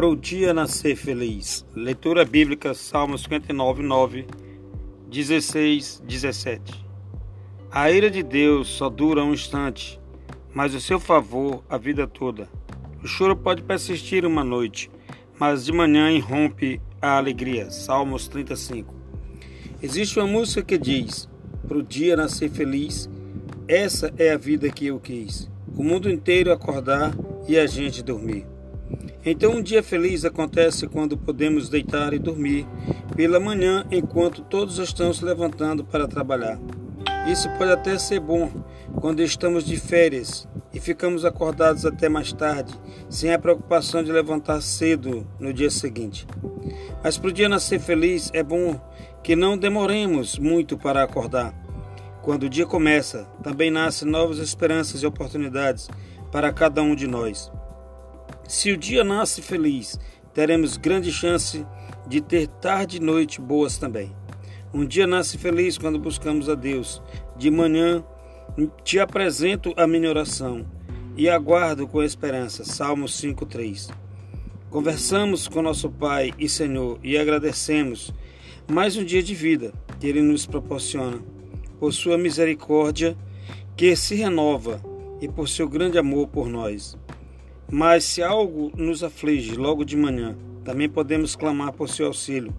para o dia nascer feliz. Leitura bíblica, Salmos 59, 9, 16, 17. A ira de Deus só dura um instante, mas o seu favor a vida toda. O choro pode persistir uma noite, mas de manhã irrompe a alegria. Salmos 35. Existe uma música que diz: Para o dia nascer feliz, essa é a vida que eu quis. O mundo inteiro acordar e a gente dormir. Então, um dia feliz acontece quando podemos deitar e dormir pela manhã enquanto todos estão se levantando para trabalhar. Isso pode até ser bom quando estamos de férias e ficamos acordados até mais tarde, sem a preocupação de levantar cedo no dia seguinte. Mas para o dia nascer feliz, é bom que não demoremos muito para acordar. Quando o dia começa, também nascem novas esperanças e oportunidades para cada um de nós. Se o dia nasce feliz, teremos grande chance de ter tarde e noite boas também. Um dia nasce feliz quando buscamos a Deus. De manhã te apresento a minha oração e aguardo com esperança. Salmo 5:3. Conversamos com nosso Pai e Senhor e agradecemos mais um dia de vida que ele nos proporciona por sua misericórdia que se renova e por seu grande amor por nós. Mas se algo nos aflige logo de manhã, também podemos clamar por seu auxílio,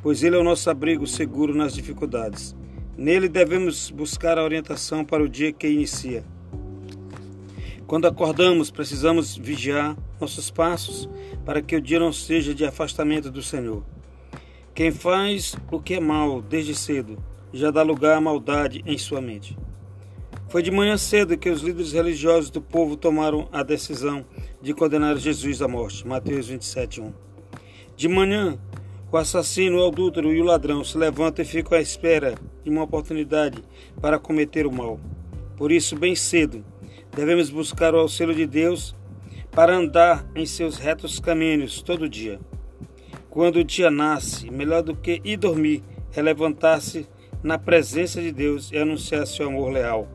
pois ele é o nosso abrigo seguro nas dificuldades. Nele devemos buscar a orientação para o dia que inicia. Quando acordamos, precisamos vigiar nossos passos para que o dia não seja de afastamento do Senhor. Quem faz o que é mal desde cedo já dá lugar à maldade em sua mente. Foi de manhã cedo que os líderes religiosos do povo tomaram a decisão de condenar Jesus à morte. Mateus 27, 1. De manhã, o assassino, o adúltero e o ladrão se levantam e ficam à espera de uma oportunidade para cometer o mal. Por isso, bem cedo, devemos buscar o auxílio de Deus para andar em seus retos caminhos todo dia. Quando o dia nasce, melhor do que ir dormir é levantar-se na presença de Deus e anunciar seu amor leal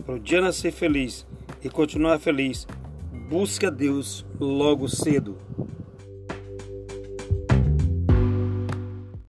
para o dia nascer feliz e continuar feliz, busque a Deus logo cedo.